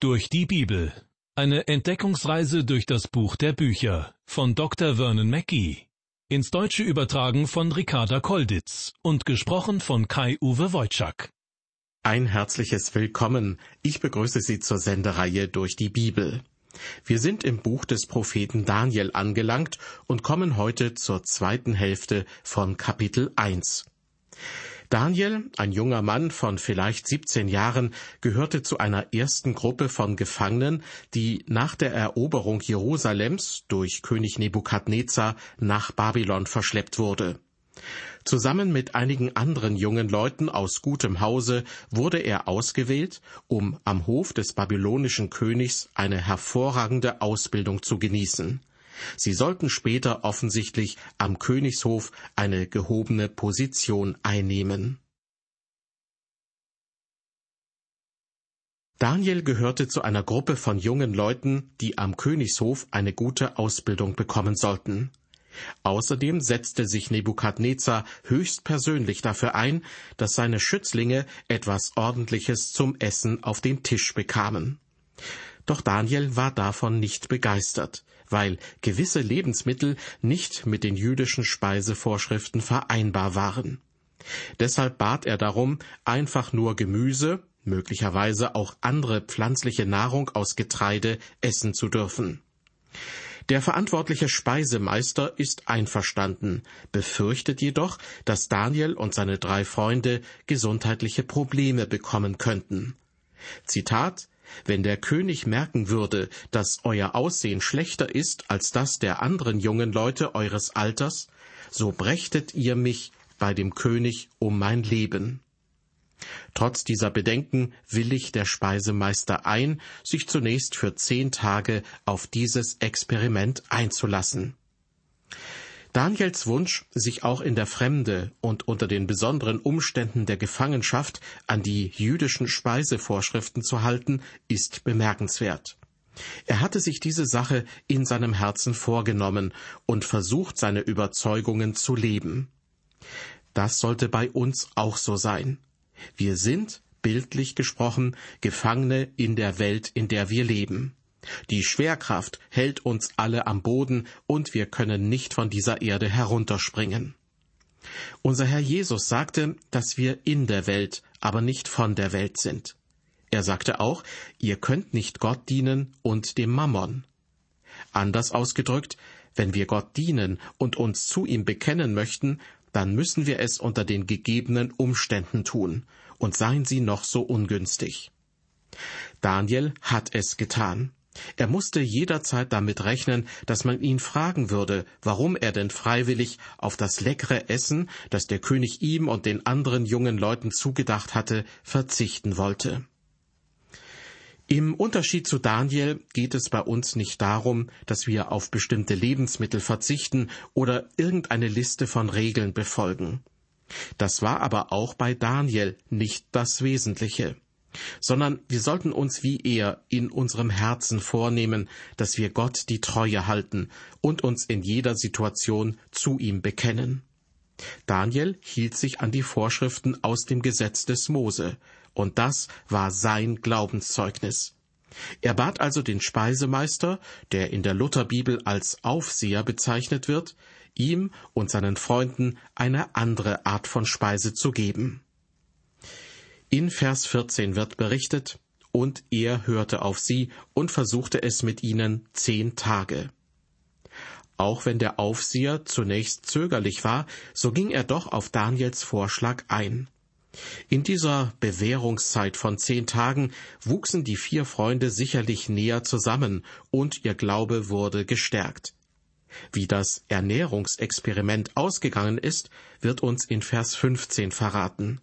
Durch die Bibel. Eine Entdeckungsreise durch das Buch der Bücher von Dr. Vernon Mackey. Ins Deutsche übertragen von Ricarda Kolditz und gesprochen von Kai-Uwe Wojczak. Ein herzliches Willkommen. Ich begrüße Sie zur Sendereihe durch die Bibel. Wir sind im Buch des Propheten Daniel angelangt und kommen heute zur zweiten Hälfte von Kapitel 1. Daniel, ein junger Mann von vielleicht 17 Jahren, gehörte zu einer ersten Gruppe von Gefangenen, die nach der Eroberung Jerusalems durch König Nebukadnezar nach Babylon verschleppt wurde. Zusammen mit einigen anderen jungen Leuten aus gutem Hause wurde er ausgewählt, um am Hof des babylonischen Königs eine hervorragende Ausbildung zu genießen. Sie sollten später offensichtlich am Königshof eine gehobene Position einnehmen. Daniel gehörte zu einer Gruppe von jungen Leuten, die am Königshof eine gute Ausbildung bekommen sollten. Außerdem setzte sich Nebukadnezar höchstpersönlich dafür ein, dass seine Schützlinge etwas Ordentliches zum Essen auf den Tisch bekamen. Doch Daniel war davon nicht begeistert, weil gewisse Lebensmittel nicht mit den jüdischen Speisevorschriften vereinbar waren. Deshalb bat er darum, einfach nur Gemüse, möglicherweise auch andere pflanzliche Nahrung aus Getreide essen zu dürfen. Der verantwortliche Speisemeister ist einverstanden, befürchtet jedoch, dass Daniel und seine drei Freunde gesundheitliche Probleme bekommen könnten. Zitat wenn der König merken würde, dass euer Aussehen schlechter ist als das der anderen jungen Leute eures Alters, so brächtet ihr mich bei dem König um mein Leben. Trotz dieser Bedenken willigt der Speisemeister ein, sich zunächst für zehn Tage auf dieses Experiment einzulassen. Daniels Wunsch, sich auch in der Fremde und unter den besonderen Umständen der Gefangenschaft an die jüdischen Speisevorschriften zu halten, ist bemerkenswert. Er hatte sich diese Sache in seinem Herzen vorgenommen und versucht, seine Überzeugungen zu leben. Das sollte bei uns auch so sein. Wir sind, bildlich gesprochen, Gefangene in der Welt, in der wir leben. Die Schwerkraft hält uns alle am Boden und wir können nicht von dieser Erde herunterspringen. Unser Herr Jesus sagte, dass wir in der Welt, aber nicht von der Welt sind. Er sagte auch, ihr könnt nicht Gott dienen und dem Mammon. Anders ausgedrückt, wenn wir Gott dienen und uns zu ihm bekennen möchten, dann müssen wir es unter den gegebenen Umständen tun, und seien sie noch so ungünstig. Daniel hat es getan. Er musste jederzeit damit rechnen, dass man ihn fragen würde, warum er denn freiwillig auf das leckere Essen, das der König ihm und den anderen jungen Leuten zugedacht hatte, verzichten wollte. Im Unterschied zu Daniel geht es bei uns nicht darum, dass wir auf bestimmte Lebensmittel verzichten oder irgendeine Liste von Regeln befolgen. Das war aber auch bei Daniel nicht das Wesentliche sondern wir sollten uns wie er in unserem Herzen vornehmen, dass wir Gott die Treue halten und uns in jeder Situation zu ihm bekennen. Daniel hielt sich an die Vorschriften aus dem Gesetz des Mose, und das war sein Glaubenszeugnis. Er bat also den Speisemeister, der in der Lutherbibel als Aufseher bezeichnet wird, ihm und seinen Freunden eine andere Art von Speise zu geben. In Vers 14 wird berichtet, und er hörte auf sie und versuchte es mit ihnen zehn Tage. Auch wenn der Aufseher zunächst zögerlich war, so ging er doch auf Daniels Vorschlag ein. In dieser Bewährungszeit von zehn Tagen wuchsen die vier Freunde sicherlich näher zusammen und ihr Glaube wurde gestärkt. Wie das Ernährungsexperiment ausgegangen ist, wird uns in Vers 15 verraten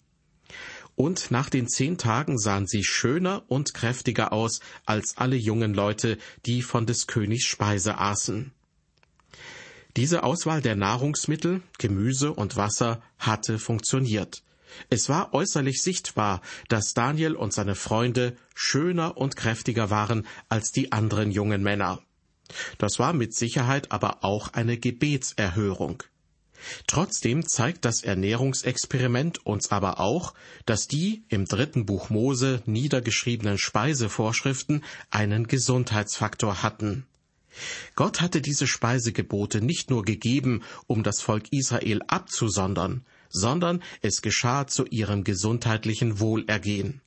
und nach den zehn Tagen sahen sie schöner und kräftiger aus als alle jungen Leute, die von des Königs Speise aßen. Diese Auswahl der Nahrungsmittel, Gemüse und Wasser hatte funktioniert. Es war äußerlich sichtbar, dass Daniel und seine Freunde schöner und kräftiger waren als die anderen jungen Männer. Das war mit Sicherheit aber auch eine Gebetserhörung. Trotzdem zeigt das Ernährungsexperiment uns aber auch, dass die im dritten Buch Mose niedergeschriebenen Speisevorschriften einen Gesundheitsfaktor hatten. Gott hatte diese Speisegebote nicht nur gegeben, um das Volk Israel abzusondern, sondern es geschah zu ihrem gesundheitlichen Wohlergehen.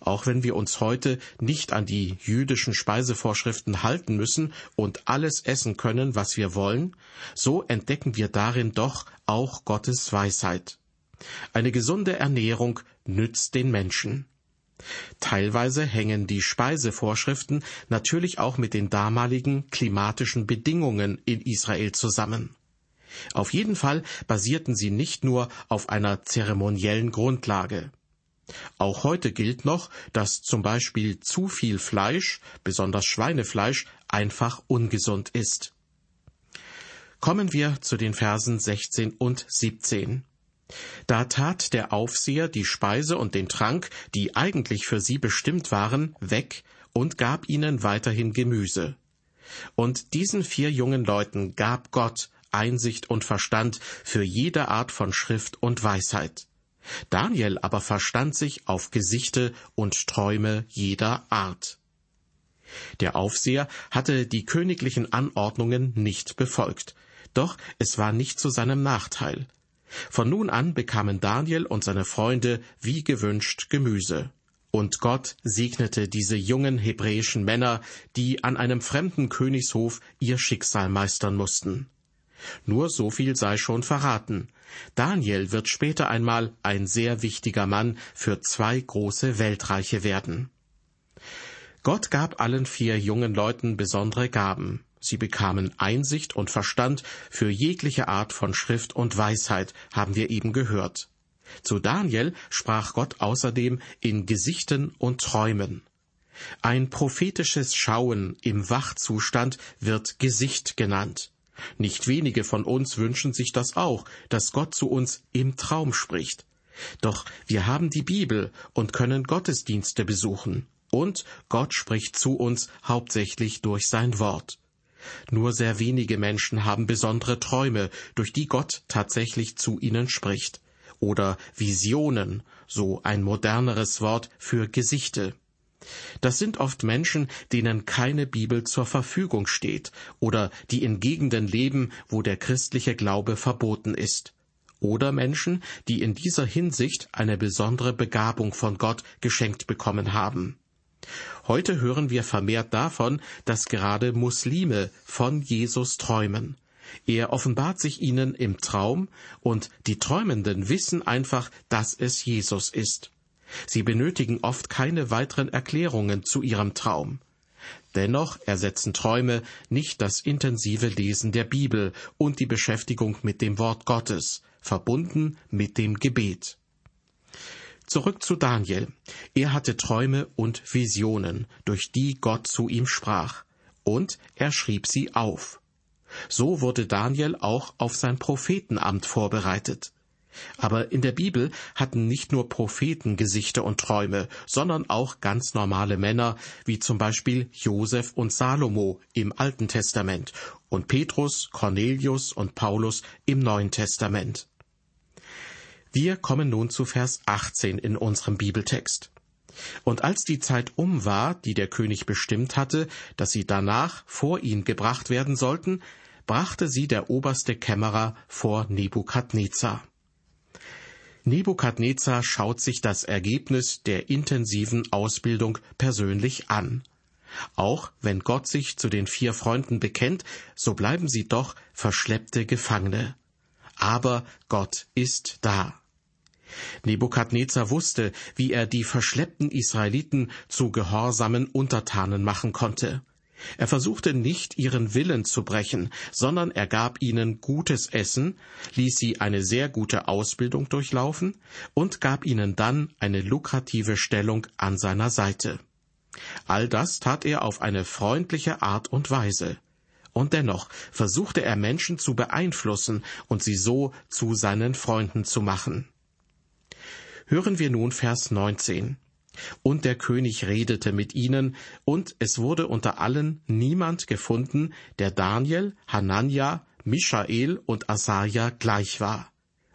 Auch wenn wir uns heute nicht an die jüdischen Speisevorschriften halten müssen und alles essen können, was wir wollen, so entdecken wir darin doch auch Gottes Weisheit. Eine gesunde Ernährung nützt den Menschen. Teilweise hängen die Speisevorschriften natürlich auch mit den damaligen klimatischen Bedingungen in Israel zusammen. Auf jeden Fall basierten sie nicht nur auf einer zeremoniellen Grundlage. Auch heute gilt noch, dass zum Beispiel zu viel Fleisch, besonders Schweinefleisch, einfach ungesund ist. Kommen wir zu den Versen 16 und 17. Da tat der Aufseher die Speise und den Trank, die eigentlich für sie bestimmt waren, weg und gab ihnen weiterhin Gemüse. Und diesen vier jungen Leuten gab Gott Einsicht und Verstand für jede Art von Schrift und Weisheit. Daniel aber verstand sich auf Gesichte und Träume jeder Art. Der Aufseher hatte die königlichen Anordnungen nicht befolgt, doch es war nicht zu seinem Nachteil. Von nun an bekamen Daniel und seine Freunde wie gewünscht Gemüse. Und Gott segnete diese jungen hebräischen Männer, die an einem fremden Königshof ihr Schicksal meistern mussten. Nur so viel sei schon verraten. Daniel wird später einmal ein sehr wichtiger Mann für zwei große Weltreiche werden. Gott gab allen vier jungen Leuten besondere Gaben. Sie bekamen Einsicht und Verstand für jegliche Art von Schrift und Weisheit, haben wir eben gehört. Zu Daniel sprach Gott außerdem in Gesichten und Träumen. Ein prophetisches Schauen im Wachzustand wird Gesicht genannt. Nicht wenige von uns wünschen sich das auch, dass Gott zu uns im Traum spricht. Doch wir haben die Bibel und können Gottesdienste besuchen. Und Gott spricht zu uns hauptsächlich durch sein Wort. Nur sehr wenige Menschen haben besondere Träume, durch die Gott tatsächlich zu ihnen spricht. Oder Visionen, so ein moderneres Wort für Gesichte. Das sind oft Menschen, denen keine Bibel zur Verfügung steht oder die in Gegenden leben, wo der christliche Glaube verboten ist. Oder Menschen, die in dieser Hinsicht eine besondere Begabung von Gott geschenkt bekommen haben. Heute hören wir vermehrt davon, dass gerade Muslime von Jesus träumen. Er offenbart sich ihnen im Traum, und die Träumenden wissen einfach, dass es Jesus ist. Sie benötigen oft keine weiteren Erklärungen zu ihrem Traum. Dennoch ersetzen Träume nicht das intensive Lesen der Bibel und die Beschäftigung mit dem Wort Gottes, verbunden mit dem Gebet. Zurück zu Daniel. Er hatte Träume und Visionen, durch die Gott zu ihm sprach, und er schrieb sie auf. So wurde Daniel auch auf sein Prophetenamt vorbereitet. Aber in der Bibel hatten nicht nur Propheten Gesichter und Träume, sondern auch ganz normale Männer, wie zum Beispiel Josef und Salomo im Alten Testament und Petrus, Cornelius und Paulus im Neuen Testament. Wir kommen nun zu Vers 18 in unserem Bibeltext. Und als die Zeit um war, die der König bestimmt hatte, dass sie danach vor ihn gebracht werden sollten, brachte sie der oberste Kämmerer vor Nebukadnezar. Nebukadnezar schaut sich das Ergebnis der intensiven Ausbildung persönlich an. Auch wenn Gott sich zu den vier Freunden bekennt, so bleiben sie doch verschleppte Gefangene. Aber Gott ist da. Nebukadnezar wusste, wie er die verschleppten Israeliten zu gehorsamen Untertanen machen konnte. Er versuchte nicht, ihren Willen zu brechen, sondern er gab ihnen gutes Essen, ließ sie eine sehr gute Ausbildung durchlaufen und gab ihnen dann eine lukrative Stellung an seiner Seite. All das tat er auf eine freundliche Art und Weise. Und dennoch versuchte er Menschen zu beeinflussen und sie so zu seinen Freunden zu machen. Hören wir nun Vers 19. Und der König redete mit ihnen, und es wurde unter allen niemand gefunden, der Daniel, Hanania, Michael und Asaja gleich war.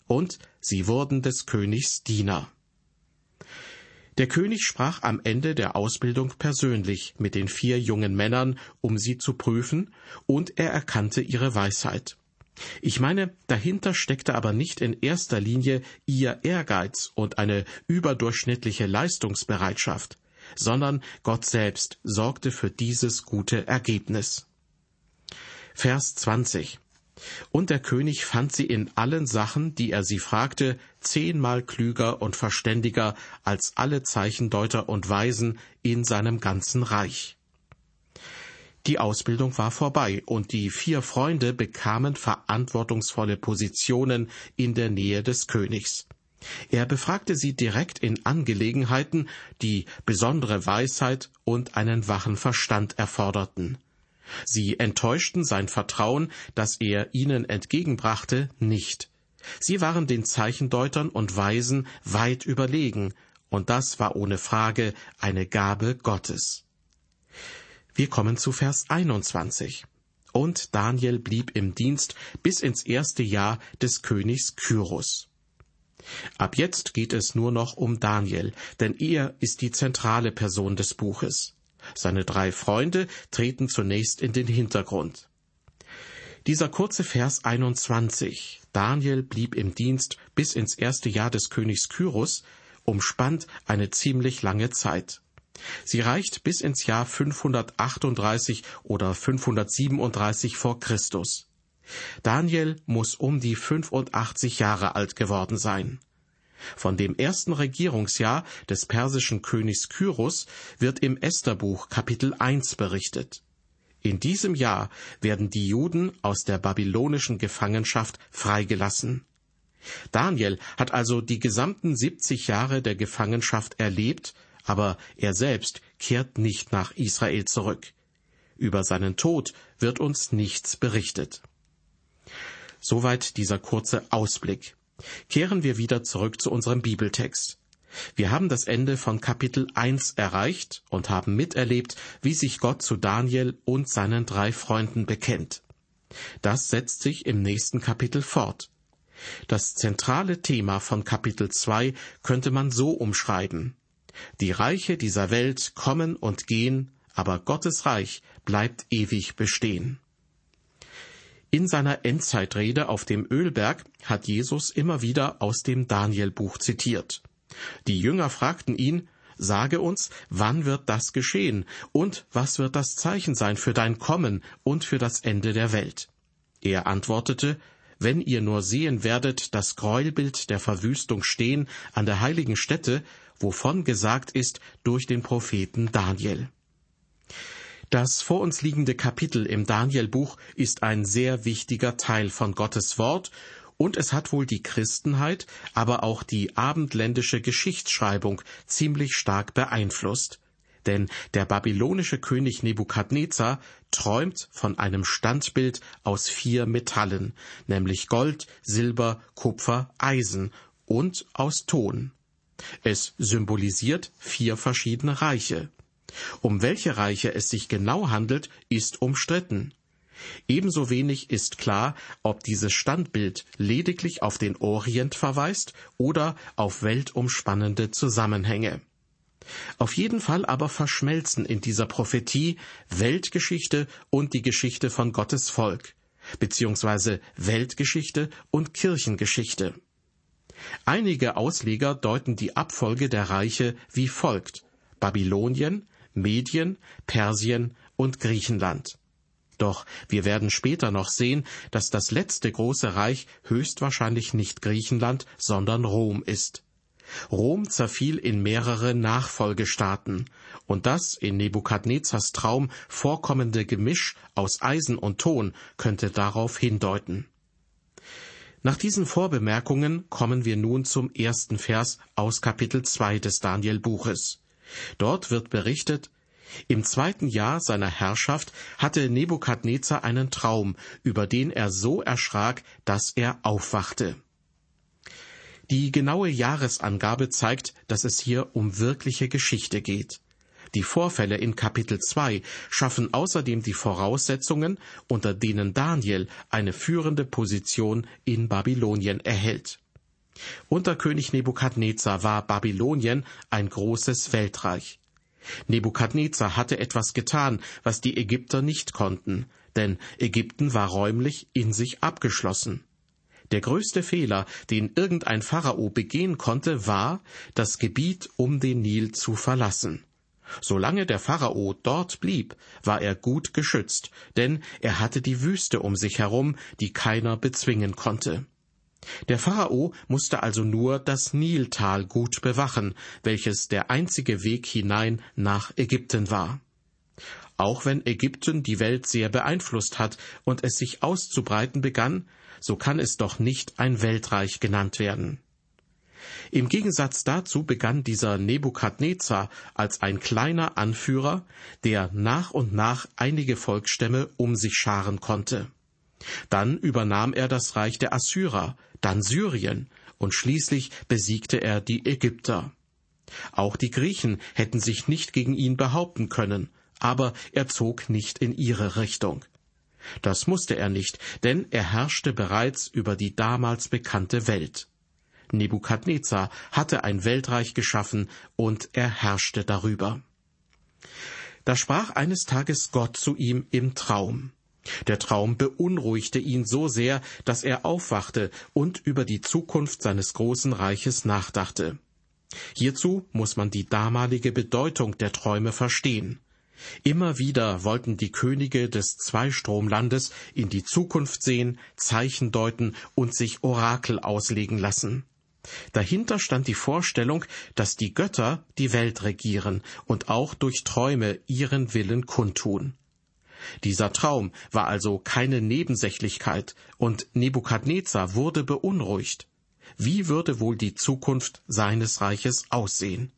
Und sie wurden des Königs Diener. Der König sprach am Ende der Ausbildung persönlich mit den vier jungen Männern, um sie zu prüfen, und er erkannte ihre Weisheit. Ich meine, dahinter steckte aber nicht in erster Linie ihr Ehrgeiz und eine überdurchschnittliche Leistungsbereitschaft, sondern Gott selbst sorgte für dieses gute Ergebnis. Vers 20 und der König fand sie in allen Sachen, die er sie fragte, zehnmal klüger und verständiger als alle Zeichendeuter und Weisen in seinem ganzen Reich. Die Ausbildung war vorbei und die vier Freunde bekamen verantwortungsvolle Positionen in der Nähe des Königs. Er befragte sie direkt in Angelegenheiten, die besondere Weisheit und einen wachen Verstand erforderten. Sie enttäuschten sein Vertrauen, das er ihnen entgegenbrachte, nicht. Sie waren den Zeichendeutern und Weisen weit überlegen, und das war ohne Frage eine Gabe Gottes. Wir kommen zu Vers 21. Und Daniel blieb im Dienst bis ins erste Jahr des Königs Kyrus. Ab jetzt geht es nur noch um Daniel, denn er ist die zentrale Person des Buches. Seine drei Freunde treten zunächst in den Hintergrund. Dieser kurze Vers 21, Daniel blieb im Dienst bis ins erste Jahr des Königs Kyrus, umspannt eine ziemlich lange Zeit. Sie reicht bis ins Jahr 538 oder 537 vor Christus. Daniel muss um die 85 Jahre alt geworden sein. Von dem ersten Regierungsjahr des persischen Königs Kyrus wird im Estherbuch Kapitel 1 berichtet. In diesem Jahr werden die Juden aus der babylonischen Gefangenschaft freigelassen. Daniel hat also die gesamten 70 Jahre der Gefangenschaft erlebt, aber er selbst kehrt nicht nach Israel zurück. Über seinen Tod wird uns nichts berichtet. Soweit dieser kurze Ausblick. Kehren wir wieder zurück zu unserem Bibeltext. Wir haben das Ende von Kapitel 1 erreicht und haben miterlebt, wie sich Gott zu Daniel und seinen drei Freunden bekennt. Das setzt sich im nächsten Kapitel fort. Das zentrale Thema von Kapitel 2 könnte man so umschreiben. Die Reiche dieser Welt kommen und gehen, aber Gottes Reich bleibt ewig bestehen. In seiner Endzeitrede auf dem Ölberg hat Jesus immer wieder aus dem Danielbuch zitiert. Die Jünger fragten ihn, Sage uns, wann wird das geschehen und was wird das Zeichen sein für dein Kommen und für das Ende der Welt? Er antwortete, Wenn ihr nur sehen werdet das Gräuelbild der Verwüstung stehen an der heiligen Stätte, wovon gesagt ist durch den Propheten Daniel. Das vor uns liegende Kapitel im Danielbuch ist ein sehr wichtiger Teil von Gottes Wort und es hat wohl die Christenheit, aber auch die abendländische Geschichtsschreibung ziemlich stark beeinflusst. Denn der babylonische König Nebukadnezar träumt von einem Standbild aus vier Metallen, nämlich Gold, Silber, Kupfer, Eisen und aus Ton. Es symbolisiert vier verschiedene Reiche. Um welche Reiche es sich genau handelt, ist umstritten. Ebenso wenig ist klar, ob dieses Standbild lediglich auf den Orient verweist oder auf weltumspannende Zusammenhänge. Auf jeden Fall aber verschmelzen in dieser Prophetie Weltgeschichte und die Geschichte von Gottes Volk, beziehungsweise Weltgeschichte und Kirchengeschichte. Einige Ausleger deuten die Abfolge der Reiche wie folgt Babylonien, Medien, Persien und Griechenland. Doch wir werden später noch sehen, dass das letzte große Reich höchstwahrscheinlich nicht Griechenland, sondern Rom ist. Rom zerfiel in mehrere Nachfolgestaaten, und das in Nebukadnezars Traum vorkommende Gemisch aus Eisen und Ton könnte darauf hindeuten. Nach diesen Vorbemerkungen kommen wir nun zum ersten Vers aus Kapitel 2 des Daniel-Buches. Dort wird berichtet, im zweiten Jahr seiner Herrschaft hatte Nebukadnezar einen Traum, über den er so erschrak, dass er aufwachte. Die genaue Jahresangabe zeigt, dass es hier um wirkliche Geschichte geht. Die Vorfälle in Kapitel 2 schaffen außerdem die Voraussetzungen, unter denen Daniel eine führende Position in Babylonien erhält. Unter König Nebukadnezar war Babylonien ein großes Weltreich. Nebukadnezar hatte etwas getan, was die Ägypter nicht konnten, denn Ägypten war räumlich in sich abgeschlossen. Der größte Fehler, den irgendein Pharao begehen konnte, war, das Gebiet um den Nil zu verlassen. Solange der Pharao dort blieb, war er gut geschützt, denn er hatte die Wüste um sich herum, die keiner bezwingen konnte. Der Pharao musste also nur das Niltal gut bewachen, welches der einzige Weg hinein nach Ägypten war. Auch wenn Ägypten die Welt sehr beeinflusst hat und es sich auszubreiten begann, so kann es doch nicht ein Weltreich genannt werden. Im Gegensatz dazu begann dieser Nebukadnezar als ein kleiner Anführer, der nach und nach einige Volksstämme um sich scharen konnte. Dann übernahm er das Reich der Assyrer, dann Syrien und schließlich besiegte er die Ägypter. Auch die Griechen hätten sich nicht gegen ihn behaupten können, aber er zog nicht in ihre Richtung. Das musste er nicht, denn er herrschte bereits über die damals bekannte Welt. Nebukadnezar hatte ein Weltreich geschaffen und er herrschte darüber. Da sprach eines Tages Gott zu ihm im Traum. Der Traum beunruhigte ihn so sehr, dass er aufwachte und über die Zukunft seines großen Reiches nachdachte. Hierzu muss man die damalige Bedeutung der Träume verstehen. Immer wieder wollten die Könige des Zweistromlandes in die Zukunft sehen, Zeichen deuten und sich Orakel auslegen lassen. Dahinter stand die Vorstellung, dass die Götter die Welt regieren und auch durch Träume ihren Willen kundtun. Dieser Traum war also keine Nebensächlichkeit, und Nebukadnezar wurde beunruhigt. Wie würde wohl die Zukunft seines Reiches aussehen?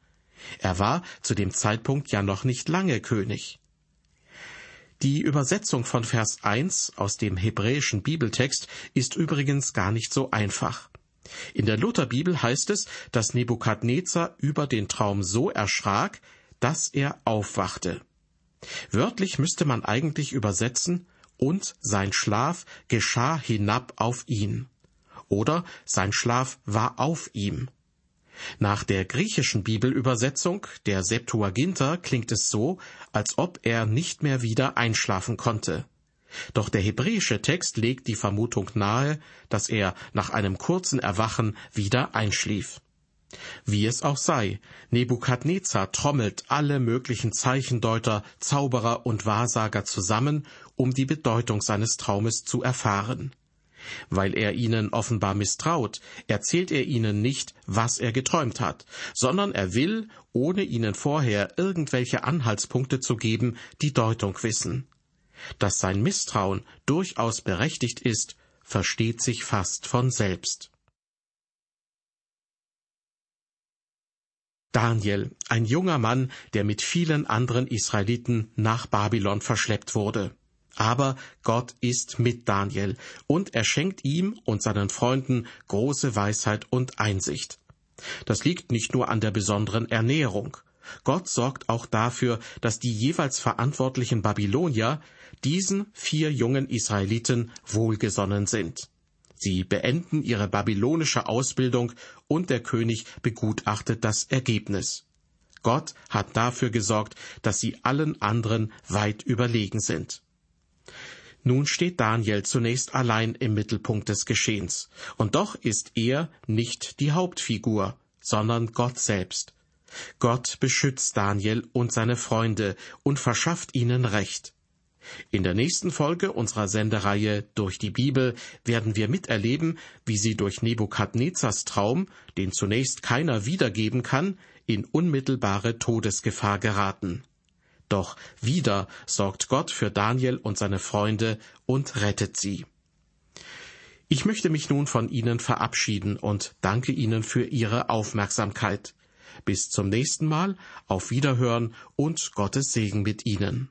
Er war zu dem Zeitpunkt ja noch nicht lange König. Die Übersetzung von Vers 1 aus dem hebräischen Bibeltext ist übrigens gar nicht so einfach. In der Lutherbibel heißt es, dass Nebukadnezar über den Traum so erschrak, dass er aufwachte. Wörtlich müsste man eigentlich übersetzen, und sein Schlaf geschah hinab auf ihn. Oder sein Schlaf war auf ihm. Nach der griechischen Bibelübersetzung, der Septuaginta, klingt es so, als ob er nicht mehr wieder einschlafen konnte. Doch der hebräische Text legt die Vermutung nahe, dass er nach einem kurzen Erwachen wieder einschlief. Wie es auch sei, Nebukadnezar trommelt alle möglichen Zeichendeuter, Zauberer und Wahrsager zusammen, um die Bedeutung seines Traumes zu erfahren. Weil er ihnen offenbar misstraut, erzählt er ihnen nicht, was er geträumt hat, sondern er will, ohne ihnen vorher irgendwelche Anhaltspunkte zu geben, die Deutung wissen. Dass sein Misstrauen durchaus berechtigt ist, versteht sich fast von selbst. Daniel, ein junger Mann, der mit vielen anderen Israeliten nach Babylon verschleppt wurde. Aber Gott ist mit Daniel und er schenkt ihm und seinen Freunden große Weisheit und Einsicht. Das liegt nicht nur an der besonderen Ernährung. Gott sorgt auch dafür, dass die jeweils verantwortlichen Babylonier diesen vier jungen Israeliten wohlgesonnen sind. Sie beenden ihre babylonische Ausbildung und der König begutachtet das Ergebnis. Gott hat dafür gesorgt, dass sie allen anderen weit überlegen sind. Nun steht Daniel zunächst allein im Mittelpunkt des Geschehens, und doch ist er nicht die Hauptfigur, sondern Gott selbst. Gott beschützt Daniel und seine Freunde und verschafft ihnen Recht. In der nächsten Folge unserer Sendereihe Durch die Bibel werden wir miterleben, wie sie durch Nebukadnezars Traum, den zunächst keiner wiedergeben kann, in unmittelbare Todesgefahr geraten. Doch wieder sorgt Gott für Daniel und seine Freunde und rettet sie. Ich möchte mich nun von Ihnen verabschieden und danke Ihnen für Ihre Aufmerksamkeit. Bis zum nächsten Mal, auf Wiederhören und Gottes Segen mit Ihnen.